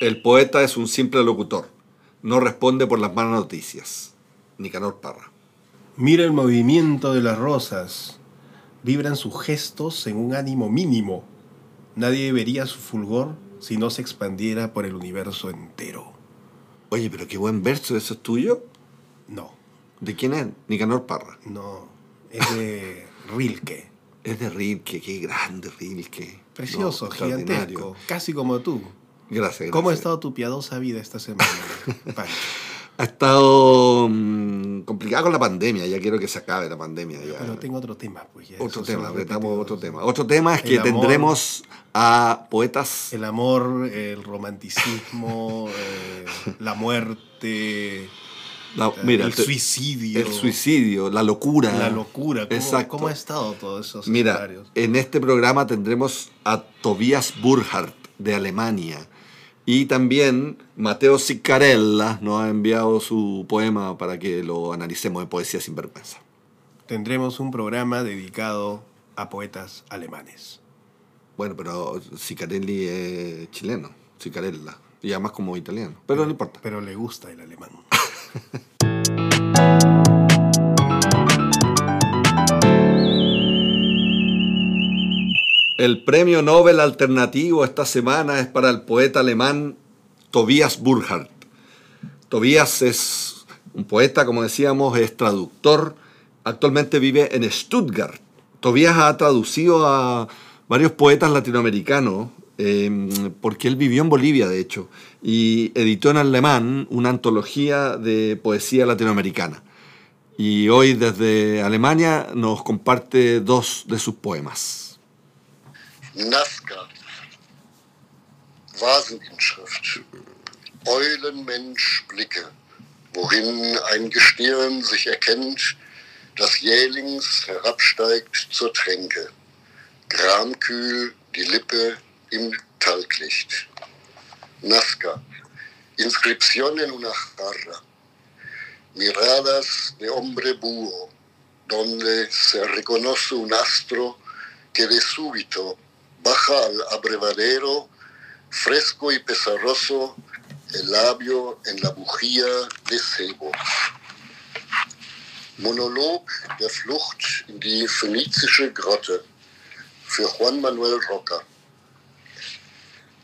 El poeta es un simple locutor. No responde por las malas noticias. Nicanor Parra. Mira el movimiento de las rosas. Vibran sus gestos en un ánimo mínimo. Nadie vería su fulgor si no se expandiera por el universo entero. Oye, pero qué buen verso, ¿eso es tuyo? No, ¿De quién es? Nicanor Parra. no, es de Rilke. Es de Rilke, qué grande Rilke. Precioso, No, gigantesco, casi como tú. Gracias, ¿Cómo ha gracias. estado tu piadosa vida esta semana, Pancho? Ha estado mm, complicada con la pandemia, ya quiero que se acabe la pandemia. Ya. Pero tengo otro tema, pues ya. Otro tema, son retamos repetidos. otro tema. Otro tema es que amor. tendremos a poetas. El amor, el romanticismo, eh, la muerte, la- mira, el te- suicidio. el suicidio, la locura. La locura. ¿Cómo, Exacto. ¿Cómo ha estado todos esos Mira, escenarios? en este programa tendremos a Tobias Burhardt de Alemania y también Mateo Ciccarella nos ha enviado su poema para que lo analicemos en Poesía sin vergüenza. Tendremos un programa dedicado a poetas alemanes. Bueno, pero Ciccarelli es chileno, Ciccarella, y además como italiano, pero no importa. Pero le gusta el alemán. El premio Nobel alternativo esta semana es para el poeta alemán Tobias Burhardt. Tobias es un poeta, como decíamos, es traductor. Actualmente vive en Stuttgart. Tobias ha traducido a varios poetas latinoamericanos, eh, porque él vivió en Bolivia, de hecho, y editó en alemán una antología de poesía latinoamericana. Y hoy desde Alemania nos comparte dos de sus poemas. Nazca. Vaseninschrift. Eulenmensch Blicke, wohin ein Gestirn sich erkennt, das jählings herabsteigt zur Tränke. Gramkühl die Lippe im Talglicht. Nazca. Inscripción en una jarra. Miradas de hombre búho, donde se reconoce un astro que de súbito baja al abrevadero, fresco y pesaroso, el labio en la bujía de cebo. Monolog der Flucht in die phönizische Grotte für Juan Manuel Roca.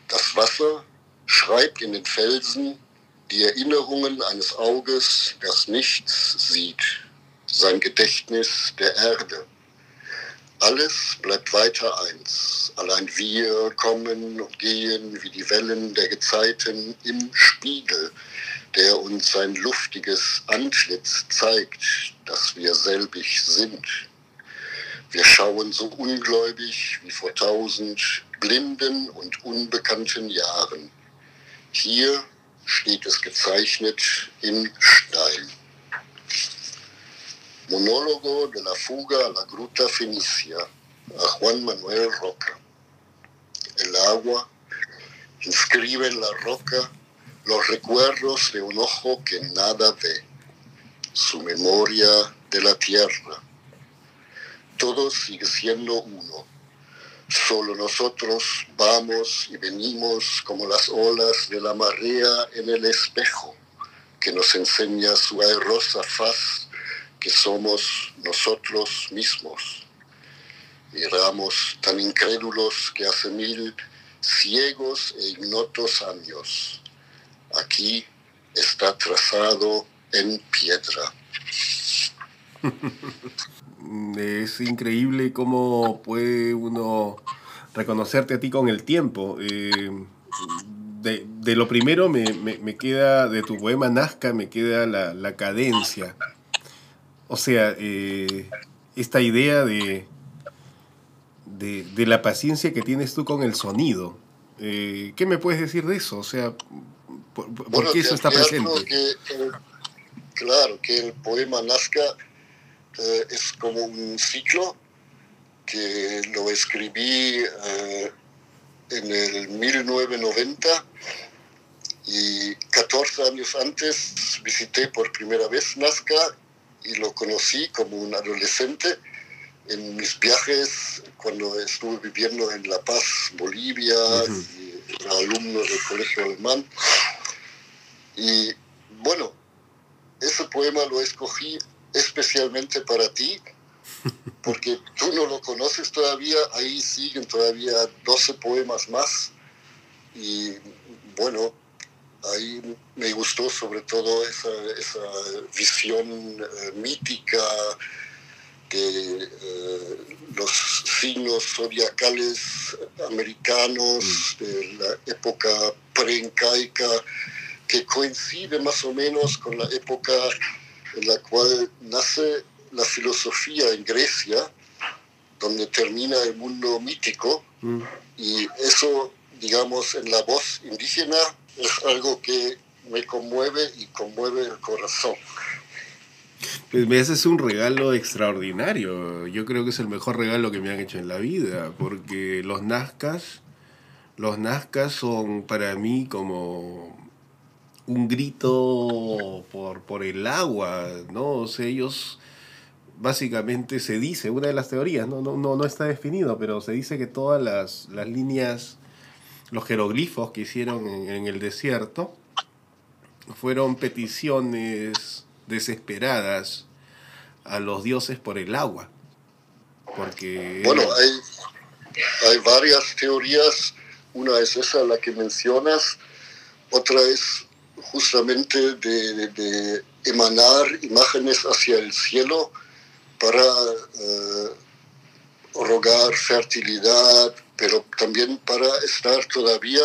Das Wasser schreibt in den Felsen die Erinnerungen eines Auges, das nichts sieht, sein Gedächtnis der Erde. Alles bleibt weiter eins. Allein wir kommen und gehen wie die Wellen der Gezeiten im Spiegel, der uns sein luftiges Antlitz zeigt, dass wir selbig sind. Wir schauen so ungläubig wie vor tausend blinden und unbekannten Jahren. Hier steht es gezeichnet in Stein. Monólogo de la fuga a la gruta fenicia, a Juan Manuel Roca. El agua inscribe en la roca los recuerdos de un ojo que nada ve, su memoria de la tierra. Todo sigue siendo uno. Solo nosotros vamos y venimos como las olas de la marea en el espejo que nos enseña su aerosa faz que somos nosotros mismos. Miramos tan incrédulos que hace mil ciegos e ignotos años. Aquí está trazado en piedra. Es increíble cómo puede uno reconocerte a ti con el tiempo. Eh, de, de lo primero me, me- me queda, de tu poema Nazca, me queda la, la cadencia. O sea, eh, esta idea de, de, de la paciencia que tienes tú con el sonido. Eh, ¿Qué me puedes decir de eso? O sea, ¿por, por Bueno, qué eso está presente? que el- claro, que el poema Nazca eh, es como un ciclo que lo escribí en el 1990 y 14 años antes visité por primera vez Nazca y lo conocí como un adolescente en mis viajes cuando estuve viviendo en La Paz, Bolivia, y era alumno del colegio alemán. Y bueno, ese poema lo escogí especialmente para ti, porque tú no lo conoces todavía, ahí siguen todavía 12 poemas más. Y bueno, ahí me gustó sobre todo esa, esa visión eh, mítica de eh, los signos zodiacales americanos de la época preincaica que coincide más o menos con la época en la cual nace la filosofía en Grecia, donde termina el mundo mítico, mm. y eso, digamos, en la voz indígena es algo que me conmueve y conmueve el corazón. Pues me haces un regalo extraordinario. Yo creo que es el mejor regalo que me han hecho en la vida, porque los Nazcas, los Nazcas son para mí como un grito por, por el agua, ¿no? O sea, ellos básicamente se dice, una de las teorías, no, no, no, está definido, pero se dice que todas las, las líneas, los jeroglifos que hicieron en, el desierto, fueron peticiones desesperadas a los dioses por el agua. Porque bueno, hay, hay varias teorías. Una es esa, la que mencionas. Otra es justamente de, emanar imágenes hacia el cielo para eh, rogar fertilidad, pero también para estar todavía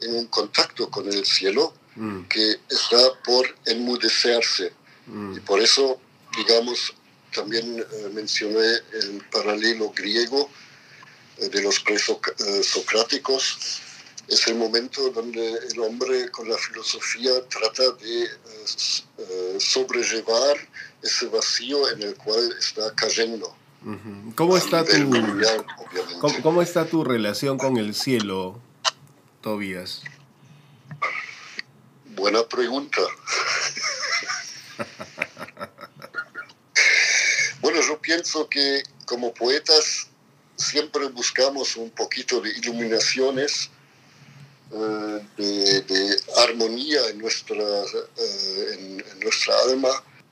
en un contacto con el cielo mm. que está por enmudecerse. Mm. Y por eso, digamos, también eh, mencioné el paralelo griego eh, de los presocráticos es el momento donde el hombre con la filosofía trata de eh, eh, sobrellevar ese vacío en el cual está cayendo. ¿Cómo está, tu, ¿cómo, está tu relación con el cielo, Tobías? Buena pregunta. bueno, yo pienso que como poetas siempre buscamos un poquito de iluminaciones eh, de, armonía en nuestra, eh, en, nuestra alma,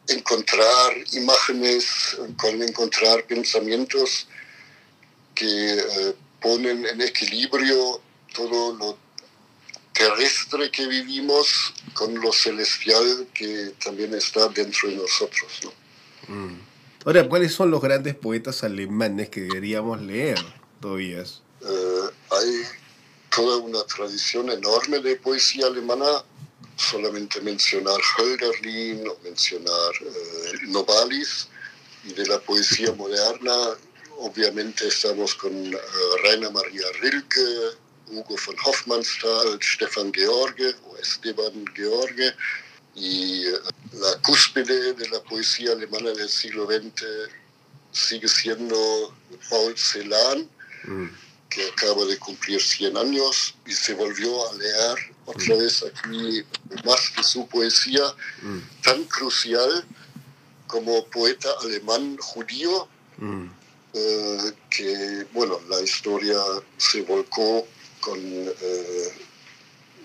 encontrar imágenes, con encontrar pensamientos que eh, ponen en equilibrio todo lo terrestre que vivimos con lo celestial que también está dentro de nosotros. ¿no? Mm. Ahora, ¿cuáles son los grandes poetas alemanes que deberíamos leer, Tobías? hay toda una tradición enorme de poesía alemana, solamente mencionar Hölderlin o mencionar eh, Novalis, y de la poesía moderna, obviamente estamos con uh, Rainer Maria Rilke, Hugo von Hofmannsthal, Stefan George o Esteban George, y uh, la cúspide de la poesía alemana del siglo XX sigue siendo Paul Celan. Mm que acaba de cumplir 100 años y se volvió a leer otra vez aquí más que su poesía mm. tan crucial como poeta alemán judío, mm. eh, que, bueno, la historia se volcó con, eh,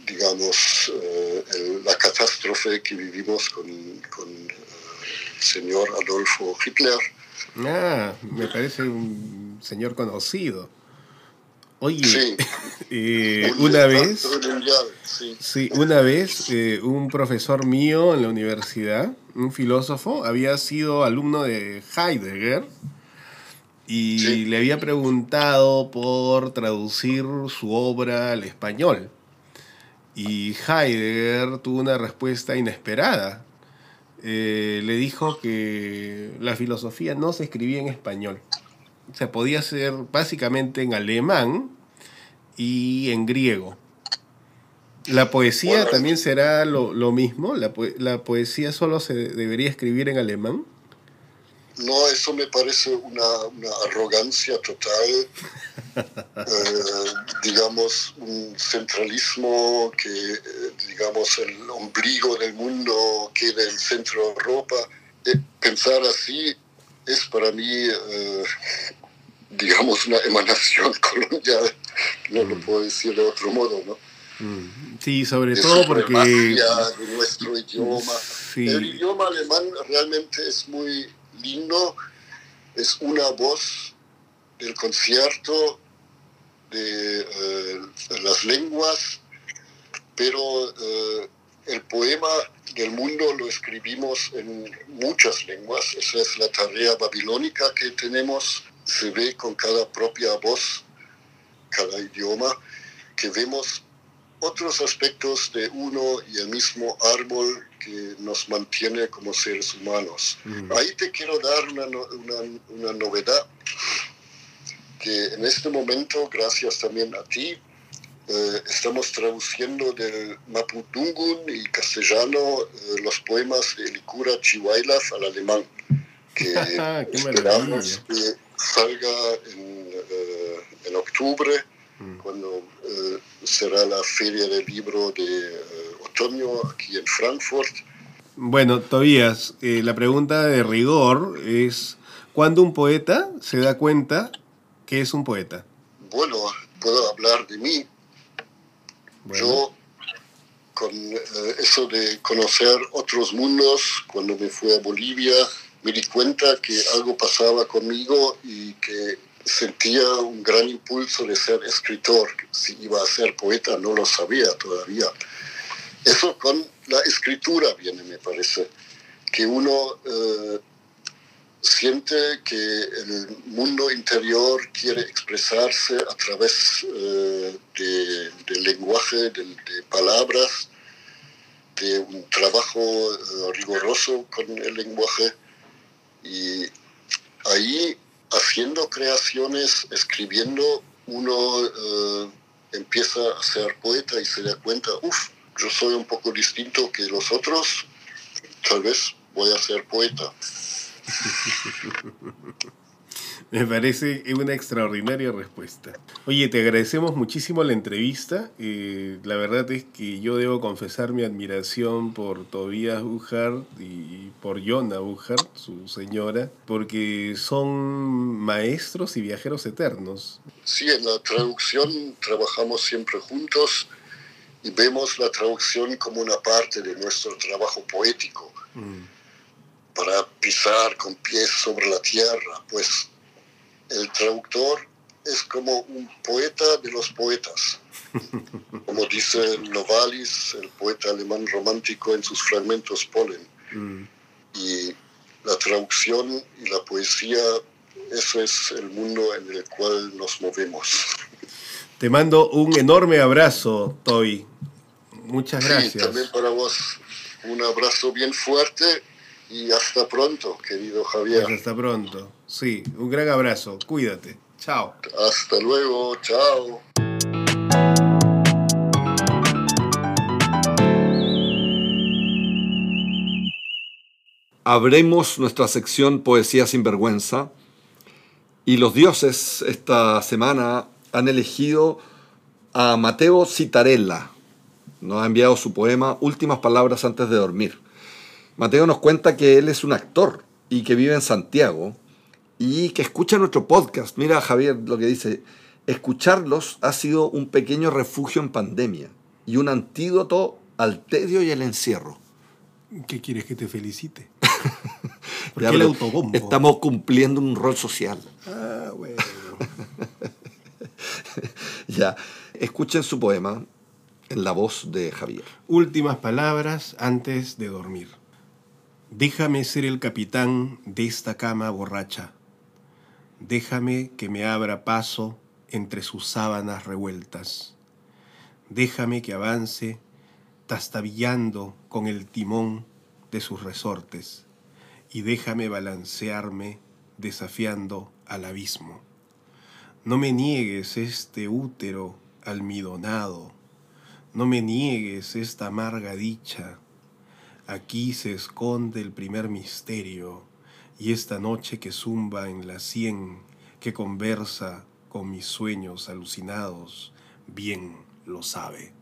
digamos, eh, la catástrofe que vivimos con, con el señor Adolfo Hitler. Ah, me parece un señor conocido. Oye, eh, una vez, sí. una vez eh, un profesor mío en la universidad, un filósofo, había sido alumno de Heidegger y le había preguntado por traducir su obra al español. Y Heidegger tuvo una respuesta inesperada. Eh, le dijo que la filosofía no se escribía en español. O sea, podía ser básicamente en alemán y en griego. ¿La poesía también será lo, lo mismo? ¿La, ¿La, poesía solo se debería escribir en alemán? No, eso me parece una, una arrogancia total, eh, digamos, un centralismo que, eh, digamos, el ombligo del mundo queda en centro de Europa. Eh, pensar así es para mí digamos, una emanación colonial. no lo puedo decir de otro modo, ¿no? Mm. Sí, sobre de todo porque... de nuestro idioma. Sí. El idioma alemán realmente es muy lindo, es una voz del concierto de eh, las lenguas, pero eh, el poema del mundo lo escribimos en muchas lenguas, esa es la tarea babilónica que tenemos, se ve con cada propia voz, cada idioma, que vemos otros aspectos de uno y el mismo árbol que nos mantiene como seres humanos. Ahí te quiero dar una, una, una novedad que en este momento, gracias también a ti, estamos traduciendo del Mapudungun y castellano eh, los poemas de Licura Chihuailaf al alemán, que esperamos que salga en, eh, en octubre, mm. cuando será la feria del libro de otoño aquí en Frankfurt. Bueno, Tobías, la pregunta de rigor es, ¿cuándo un poeta se da cuenta que es un poeta? Bueno, puedo hablar de mí. Yo, con eh, eso de conocer otros mundos, cuando me fui a Bolivia, me di cuenta que algo pasaba conmigo y que sentía un gran impulso de ser escritor. Si iba a ser poeta no lo sabía todavía. Eso con la escritura viene, me parece, que uno eh, siente que el mundo interior quiere expresarse a través eh, del lenguaje, de, palabras, de un trabajo eh, riguroso con el lenguaje. Y ahí, haciendo creaciones, escribiendo, uno eh, empieza a ser poeta y se da cuenta, uff, yo soy un poco distinto que los otros, tal vez voy a ser poeta. Me parece una extraordinaria respuesta. Oye, te agradecemos muchísimo la entrevista. Eh, la verdad es que yo debo confesar mi admiración por Tobias Buchart y por Jona Buchart, su señora, porque son maestros y viajeros eternos. Sí, en la traducción trabajamos siempre juntos y vemos la traducción como una parte de nuestro trabajo poético. Mm para pisar con pies sobre la tierra, pues el traductor es como un poeta de los poetas, como dice Novalis, el poeta alemán romántico en sus fragmentos Polen. Mm. Y la traducción y la poesía, eso es el mundo en el cual nos movemos. Te mando un enorme abrazo, Toby. Muchas gracias. Sí, también para vos un abrazo bien fuerte y hasta pronto, querido Javier. Pues hasta pronto. Sí, un gran abrazo. Cuídate. Chao. Hasta luego. Chao. Abremos nuestra sección Poesía sin vergüenza y los dioses esta semana han elegido a Mateo Citarella. Nos ha enviado su poema Últimas palabras antes de dormir. Mateo nos cuenta que él es un actor y que vive en Santiago y que escucha nuestro podcast. Mira, Javier, lo que dice, escucharlos ha sido un pequeño refugio en pandemia y un antídoto al tedio y el encierro. ¿Qué quieres que te felicite? ¿Por el autobombo? Estamos cumpliendo un rol social. Ah, bueno. ya, escuchen su poema en la voz de Javier. Últimas palabras antes de dormir. Déjame ser el capitán de esta cama borracha. Déjame que me abra paso entre sus sábanas revueltas. Déjame que avance tastabillando con el timón de sus resortes y déjame balancearme desafiando al abismo. No me niegues este útero almidonado, no me niegues esta amarga dicha Aquí se esconde el primer misterio y esta noche que zumba en la sien, que conversa con mis sueños alucinados, bien lo sabe.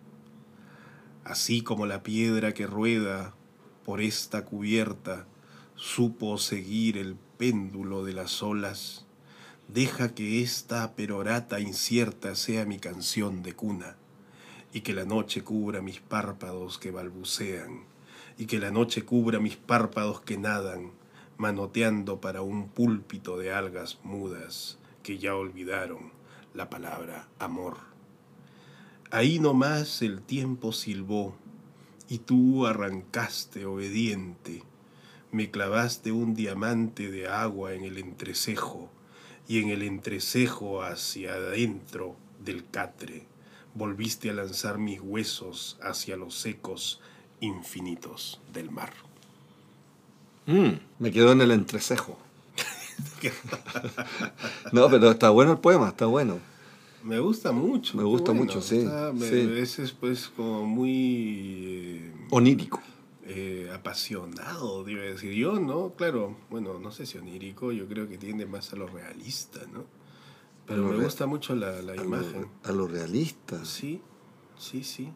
Así como la piedra que rueda por esta cubierta supo seguir el péndulo de las olas, Deja que esta perorata incierta sea mi canción de cuna, y que la noche cubra mis párpados que balbucean, y que la noche cubra mis párpados que nadan, manoteando para un púlpito de algas mudas que ya olvidaron la palabra amor. Ahí nomás el tiempo silbó, y tú arrancaste obediente, me clavaste un diamante de agua en el entrecejo, y en el entrecejo hacia adentro del catre volviste a lanzar mis huesos hacia los secos infinitos del mar. Mm, me quedo en el entrecejo. no, pero está bueno el poema, está bueno. Me gusta mucho. Me gusta mucho, sí, Ese es pues como muy... Eh, Onírico. Eh, apasionado, debe decir yo, ¿no? Claro, bueno, no sé si onírico, yo creo que tiende más a lo realista, ¿no? Pero me gusta mucho la, la imagen. a lo realista. Sí, sí, sí.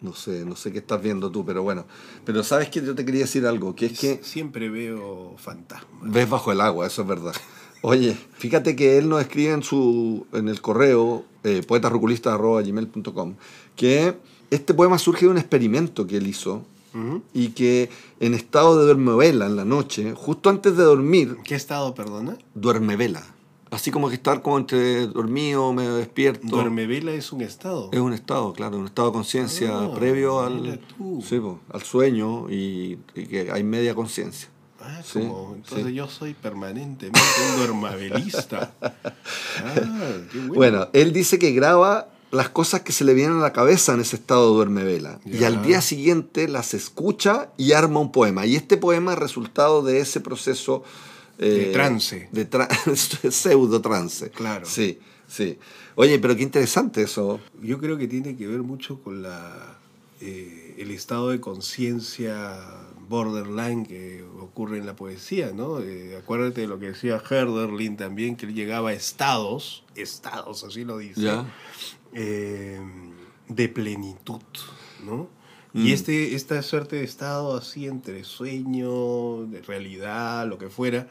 No sé, no sé qué estás viendo tú, pero bueno. Pero sabes que yo te quería decir algo, que es que... Siempre veo fantasmas. Ves bajo el agua, eso es verdad. Oye, fíjate que él nos escribe en, su, en el correo eh, que este poema surge de un experimento que él hizo y que en estado de duermevela en la noche, justo antes de dormir... ¿Qué estado, perdona? Duermevela. Así como que estar como entre dormido, medio despierto. Duermevela es un estado. Es un estado, claro, un estado de conciencia ah, previo al, sí, al sueño y, que hay media conciencia. Ah, como, entonces yo soy permanentemente un duermabelista. Ah, qué bueno. bueno, él dice que graba las cosas que se le vienen a la cabeza en ese estado de duermevela. Y al día siguiente las escucha y arma un poema. Y este poema es resultado de ese proceso... de eh, trance. De pseudo trance. Claro. Sí, sí. Oye, pero qué interesante eso. Yo creo que tiene que ver mucho con la, eh, el estado de conciencia borderline que ocurre en la poesía, ¿no? Eh, acuérdate de lo que decía Herderlin también, que él llegaba a estados, estados, así lo dice, de plenitud, ¿no? Y mm. este, esta suerte de estado así entre sueño, realidad, lo que fuera,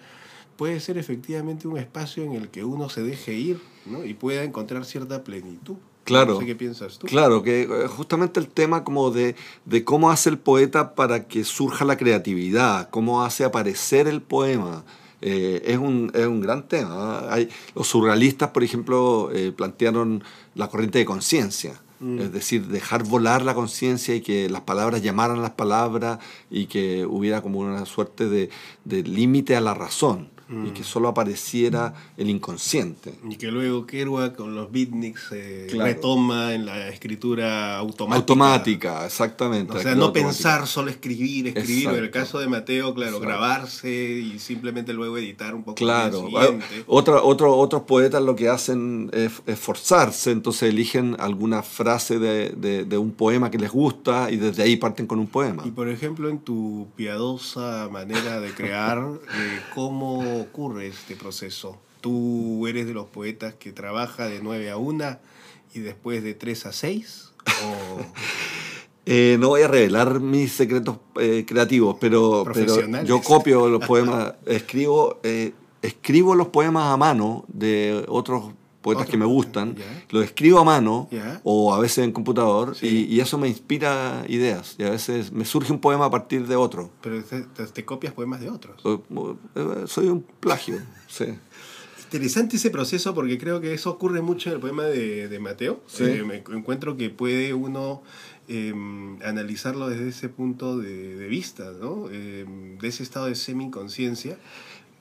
puede ser efectivamente un espacio en el que uno se deje ir ¿no? y pueda encontrar cierta plenitud. Claro. No sé qué piensas tú. Claro, que eh, justamente el tema como de, de, cómo hace el poeta para que surja la creatividad, cómo hace aparecer el poema. Eh, es, un, es, un, gran tema. Hay, los surrealistas, por ejemplo, eh, plantearon la corriente de conciencia. Mm. Es decir, dejar volar la conciencia y que las palabras llamaran las palabras y que hubiera como una suerte de, de límite a la razón y que mm. solo apareciera el inconsciente. Y que luego Kerouac con los beatniks se retoma en la escritura automática. Automática, exactamente. O sea, no pensar, solo escribir, escribir. En el caso de Mateo, claro, grabarse y simplemente luego editar un poco. Claro. Otra, otro, otros poetas lo que hacen es, forzarse, entonces eligen alguna frase de, de un poema que les gusta y desde ahí parten con un poema. Y por ejemplo, en tu piadosa manera de crear, eh, ¿cómo ocurre este proceso? ¿Tú eres de los poetas que trabaja de 9 a 1 y después de 3 a 6? Eh, no voy a revelar mis secretos eh, creativos, pero, pero, yo copio los poemas, escribo, eh, escribo los poemas a mano de otros poetas que me gustan, lo escribo a mano o a veces en computador y, eso me inspira ideas y a veces me surge un poema a partir de otro. Pero te, copias poemas de otros. Eh, soy un plagio, sí. Interesante ese proceso porque creo que eso ocurre mucho en el poema de, Mateo. Eh, me encuentro que puede uno em, analizarlo desde ese punto de, vista, ¿no? Em, de ese estado de semi-inconsciencia,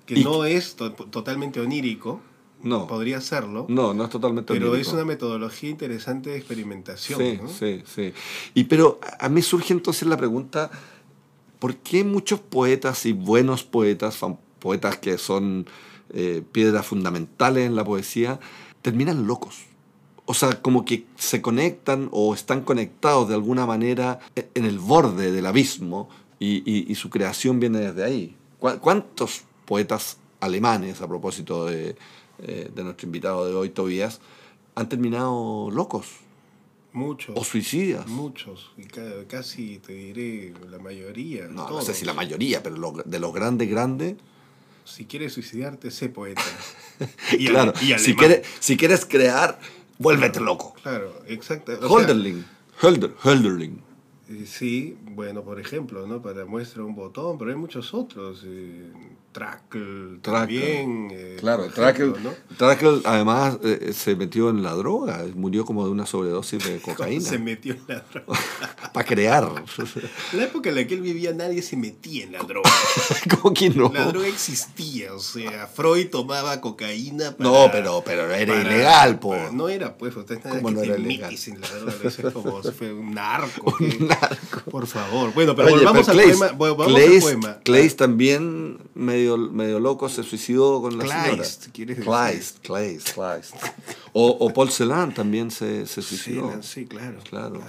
que no es totalmente onírico, no. Podría serlo. No, no es totalmente Pero es una metodología interesante de experimentación. Sí, sí, sí. Y pero a mí surge entonces la pregunta, ¿por qué muchos poetas y buenos poetas, poetas que son eh, piedras fundamentales en la poesía, terminan locos? O sea, como que se conectan o están conectados de alguna manera en el borde del abismo y, y su creación viene desde ahí. ¿Cuántos poetas alemanes, a propósito de, eh, de nuestro invitado de hoy, Tobías, han terminado locos. Muchos. O suicidas. Muchos. Y casi te diré la mayoría. No, no sé si la mayoría, pero de los grandes, grandes. si quieres suicidarte, sé poeta. Y claro, si, quieres, si quieres crear, vuélvete loco. Claro, exacto. Holderling. Holderling. Eh, sí, bueno, por ejemplo, ¿no? Para muestra un botón, pero hay muchos otros. Eh, Trackle también. Eh, claro, Trackle, Trackle además eh, se metió en la droga, murió como de una sobredosis de cocaína. se metió en la droga? Para crear. En la época en la que él vivía nadie se metía en la droga. ¿Cómo que no? La droga existía, o sea, Freud tomaba cocaína para, No, pero, pero era ilegal, po. no era, pues, usted ¿Cómo no era ilegal? En la droga, es como si fue un narco. un narco. Por favor. Bueno, pero volvamos, al, poema, volvamos al poema. Clays también medio medio, loco se suicidó con la Kleist, señora. Kleist, Kleist, Kleist. O, o Paul Celan también se, se suicidó. sí, claro. Claro,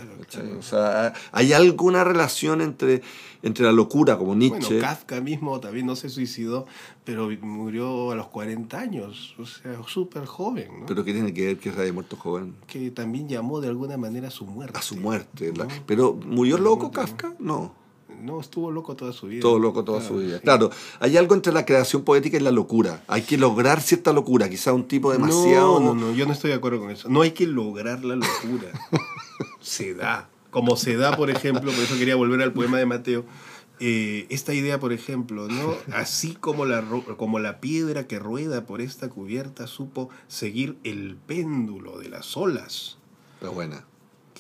O sea, ¿hay alguna relación entre, entre la locura como Nietzsche? Bueno, Kafka mismo también no se suicidó, pero murió a los 40 años, o sea, súper joven. ¿no? ¿Pero qué tiene que ver que se haya muerto joven? Que también llamó de alguna manera a su muerte. A su muerte. ¿Pero murió loco Kafka? No. No, estuvo loco toda su vida. Todo loco toda su vida. Claro, hay algo entre la creación poética y la locura. Hay que lograr cierta locura, quizá un tipo demasiado... No, no, no, yo no estoy de acuerdo con eso. No hay que lograr la locura. se da. Como se da, por ejemplo, por eso quería volver al poema de Mateo, eh, esta idea, por ejemplo, ¿no? Así como la, como la piedra que rueda por esta cubierta supo seguir el péndulo de las olas. Pero buena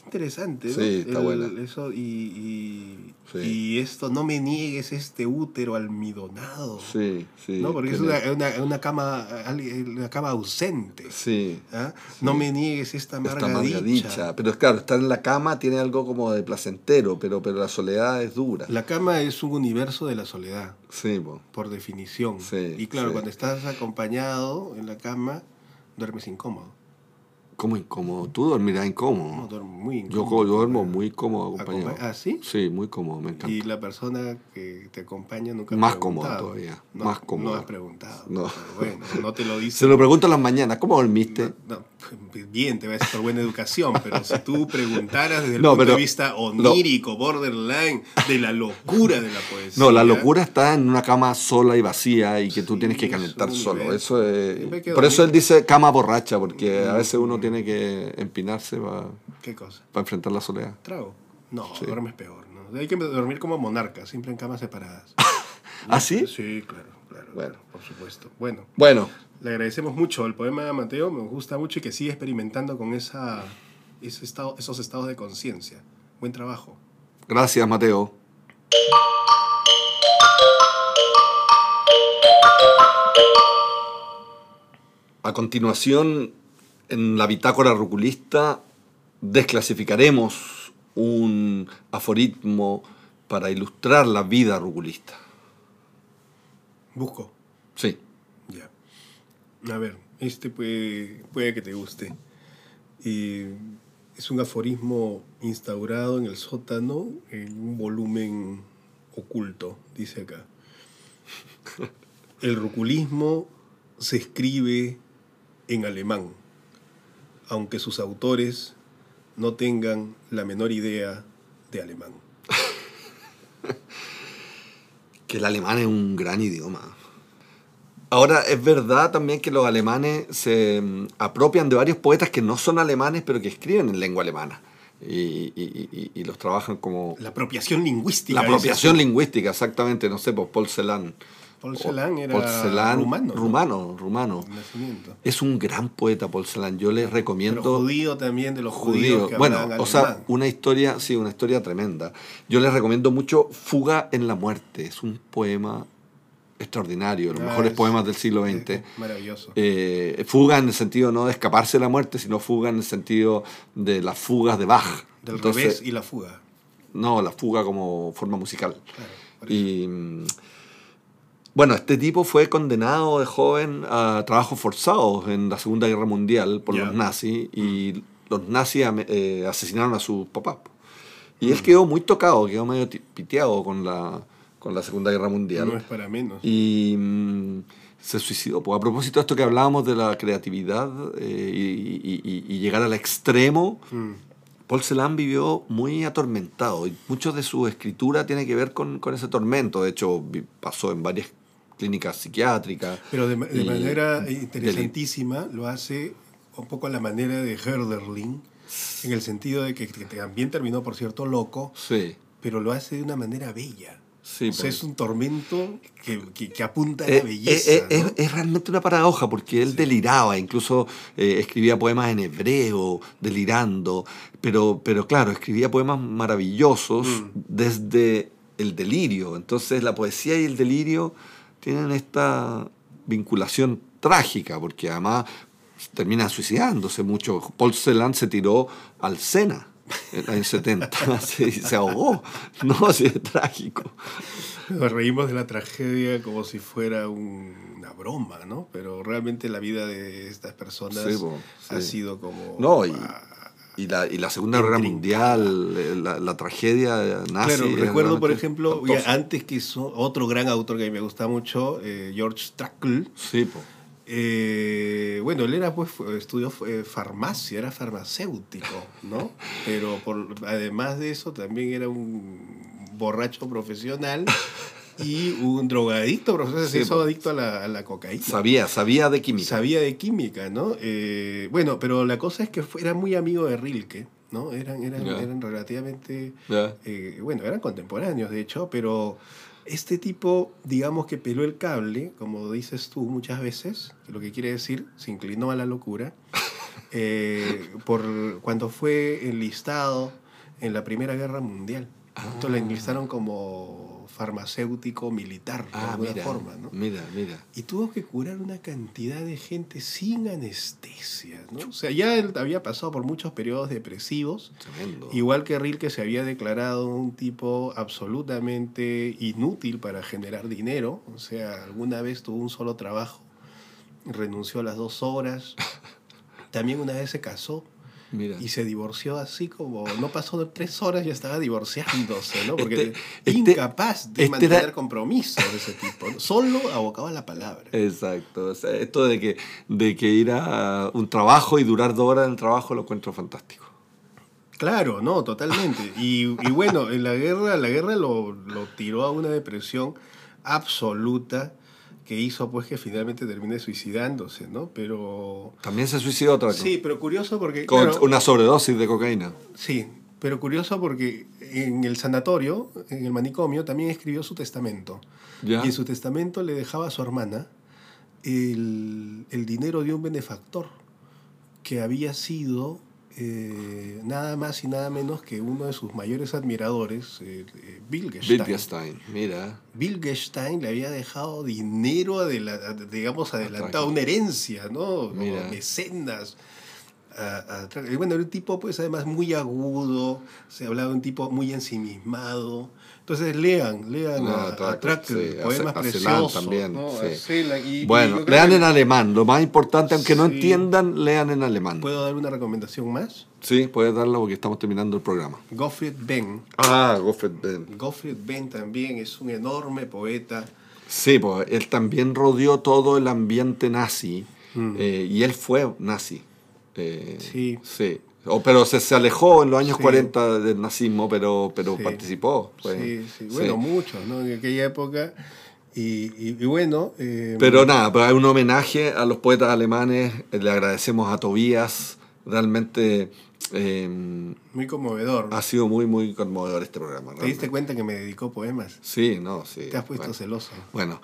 interesante, ¿no? Sí, está buena. Eso, y, y, esto, no me niegues este útero almidonado. Sí, sí. ¿no? Porque es una, una, cama, una cama ausente. Sí, ¿ah? No me niegues esta amarga, dicha. Pero claro, estar en la cama tiene algo como de placentero, pero, pero la soledad es dura. La cama es un universo de la soledad. Sí, Por definición. Sí, y claro, cuando estás acompañado en la cama, duermes incómodo. ¿Cómo incómodo? Tú dormirás incómodo. No, duermo muy incómodo. Yo duermo muy cómodo acompañado. ¿Ah, sí? Sí, muy cómodo, me encanta. Y la persona que te acompaña nunca Más cómodo todavía, no, más cómodo. No has preguntado. No. bueno, no te lo dice. Se lo pregunto en las mañanas, ¿cómo dormiste? No, bien, te va a decir por buena educación, pero si tú preguntaras desde el punto de vista onírico, borderline, de la locura de la poesía. No, la locura está en una cama sola y vacía y que tú tienes que calentar solo. Eso es, por eso él dice cama borracha, porque a veces uno tiene que empinarse para, ¿Qué cosa? para enfrentar la soledad. ¿Trago? No, duermes peor. ¿no? Hay que dormir como monarca, siempre en camas separadas. ¿Ah, sí? Sí, claro, claro. Bueno. por supuesto. Bueno. Bueno. Le agradecemos mucho el poema de Mateo, me gusta mucho y que sigue experimentando con esa, ese estado, esos estados de conciencia. Buen trabajo. Gracias, Mateo. A continuación, en la bitácora ruculista desclasificaremos un aforismo para ilustrar la vida ruculista. Busco. Sí. A ver, este puede, puede que te guste. es un aforismo instaurado en el sótano en un volumen oculto, dice acá. El ruculismo se escribe en alemán, aunque sus autores no tengan la menor idea de alemán. que el alemán es un gran idioma. Ahora, es verdad también que los alemanes se mm, apropian de varios poetas que no son alemanes, pero que escriben en lengua alemana. Y, los trabajan como... La apropiación lingüística. La apropiación lingüística, exactamente. No sé, pues Paul Celan Paul Celan era rumano. Rumano, rumano. Es un gran poeta Paul Celan. Yo les recomiendo. Pero judío también de los judíos. que bueno, o sea, una historia, sí, una historia tremenda. Yo les recomiendo mucho Fuga en la muerte. Es un poema extraordinario, los ah, mejores poemas del siglo XX. maravilloso. Eh, fuga en el sentido no de escaparse de la muerte, sino fuga en el sentido de las fugas de Bach. Del revés y la fuga. No, la fuga como forma musical. y mm, bueno, este tipo fue condenado de joven a trabajos forzados en la Segunda Guerra Mundial por los nazis y los nazis eh, asesinaron a su papá. Y él mm. quedó muy tocado, quedó medio piteado con la, con la Segunda Guerra Mundial. No es para menos. Y mm, se suicidó. Pues a propósito de esto que hablábamos de la creatividad eh, y, llegar al extremo, mm. Paul Celan vivió muy atormentado y mucho de su escritura tiene que ver con, con ese tormento. De hecho, pasó en varias clínica psiquiátrica. Pero de, de y- manera interesantísima lo hace un poco a la manera de Herderling, en el sentido de que, que también terminó, por cierto, loco, Sí, pero lo hace de una manera bella. Sí. o sea, pues. es un tormento que, que- que apunta a Eh, la belleza. eh, eh, ¿no? es, es realmente una paradoja porque él deliraba, incluso eh, escribía poemas en hebreo, delirando, pero, pero claro, escribía poemas maravillosos Mm. desde el delirio. Entonces la poesía y el delirio tienen esta vinculación trágica, porque además terminan suicidándose mucho. Paul Celan se tiró al Sena en el año 70 se, se ahogó. No, sí, es trágico. Nos reímos de la tragedia como si fuera un- una broma, ¿no? Pero realmente la vida de estas personas Sí, ha sido como... No, y- Y la, y la Segunda Guerra. Mundial, eh, la, la tragedia nazi. Claro, recuerdo, por ejemplo, antes que hizo otro gran autor que a mí me gusta mucho, eh, George Trakl. Sí, po. Eh, bueno, él era, pues, estudió eh, farmacia, era farmacéutico, ¿no? Pero por, además de eso, también era un borracho profesional y un drogadicto profesional, se hizo po. adicto a la, a la cocaína. Sabía, sabía de química. Sabía de química, ¿no? Eh, bueno, pero la cosa es que fue- era muy amigo de Rilke, ¿no? Eran, eran, Ya. eran relativamente, Ya. eh, bueno, eran contemporáneos, de hecho, pero este tipo, digamos que peló el cable, como dices tú muchas veces, que lo que quiere decir, se inclinó a la locura, eh, por cuando fue enlistado en la Primera Guerra Mundial. Entonces lo enlistaron como farmacéutico militar, de Ah, alguna mira, forma, ¿no? mira, mira. Y tuvo que curar una cantidad de gente sin anestesia, ¿no? O sea, ya él había pasado por muchos periodos depresivos, Tremendo. igual que Rilke se había declarado un tipo absolutamente inútil para generar dinero, o sea, alguna vez tuvo un solo trabajo, renunció a las dos horas, también una vez se casó Mira. y se divorció así como, no pasó de tres horas, ya estaba divorciándose, ¿no? Porque Este- este- incapaz de este mantener era- compromisos de ese tipo, ¿no? solo abocado a la palabra. Exacto. O sea, esto de que, de que ir a un trabajo y durar dos horas en el trabajo lo encuentro fantástico. Claro, no, totalmente. Y, y bueno, en la guerra, la guerra lo, lo tiró a una depresión absoluta que hizo pues que finalmente termine suicidándose, ¿no? Pero... También se suicidó otra vez. Sí, pero curioso porque... Con claro, una sobredosis de cocaína. Sí, pero curioso porque en el sanatorio, en el manicomio, también escribió su testamento. ¿Ya? Y en su testamento le dejaba a su hermana el, el dinero de un benefactor que había sido eh, nada más y nada menos que uno de sus mayores admiradores, eh, eh, Wittgenstein. Wittgenstein, mira. Wittgenstein le había dejado dinero, adela- digamos, adelantado, una herencia, ¿no? Como Mira. mecenas. A- a- y bueno, era un tipo, pues, además muy agudo, se hablaba de un tipo muy ensimismado. Entonces, lean, lean No, a, a Atraco, Trakl, sí, a poemas a preciosos. también, ¿no? sí. A y- y Bueno, creo lean que- en alemán. Lo más importante, aunque no Sí. entiendan, lean en alemán. ¿Puedo dar una recomendación más? Sí, puedes darlo porque estamos terminando el programa. Gottfried Benn. Ah, Goffred Ben. Gottfried Benn también es un enorme poeta. Sí, pues él también rodeó todo el ambiente nazi Mm. eh, y él fue nazi. Eh, Sí. Sí. O, pero se, se alejó en los años Sí. 40 del nazismo, pero, pero Sí. participó. pues. sí, sí. Bueno, muchos, ¿no? En aquella época. Y, y- y bueno. eh, Pero nada, pero hay un homenaje a los poetas alemanes. eh, Le agradecemos a Tobías. Realmente eh, Muy conmovedor. ha sido muy, muy conmovedor este programa. ¿Te diste realmente. cuenta que me dedicó poemas? Sí, no, sí. Te has puesto bueno. celoso. Bueno,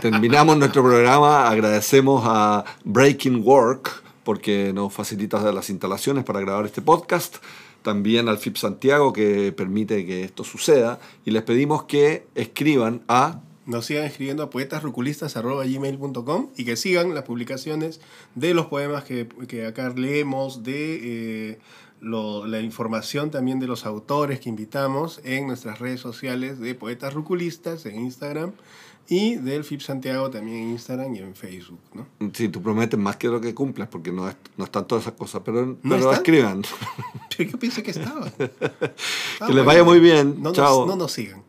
terminamos nuestro programa. Agradecemos a Breaking Work porque nos facilita las instalaciones para grabar este podcast. También al FIP Santiago que permite que esto suceda. Y les pedimos que escriban a Nos sigan escribiendo a poetasruculistas.gmail.com y que sigan las publicaciones de los poemas que, que acá leemos, de eh, la información también de los autores que invitamos en nuestras redes sociales de Poetas Ruculistas en Instagram y del FIP Santiago también en Instagram y en Facebook. ¿no? Si tú prometes más que lo que cumples, porque no, es- no están todas esas cosas, pero, pero están? escriban. Yo pensé que estaba. Ah, que les vaya muy bien. No nos- Chao. no nos sigan.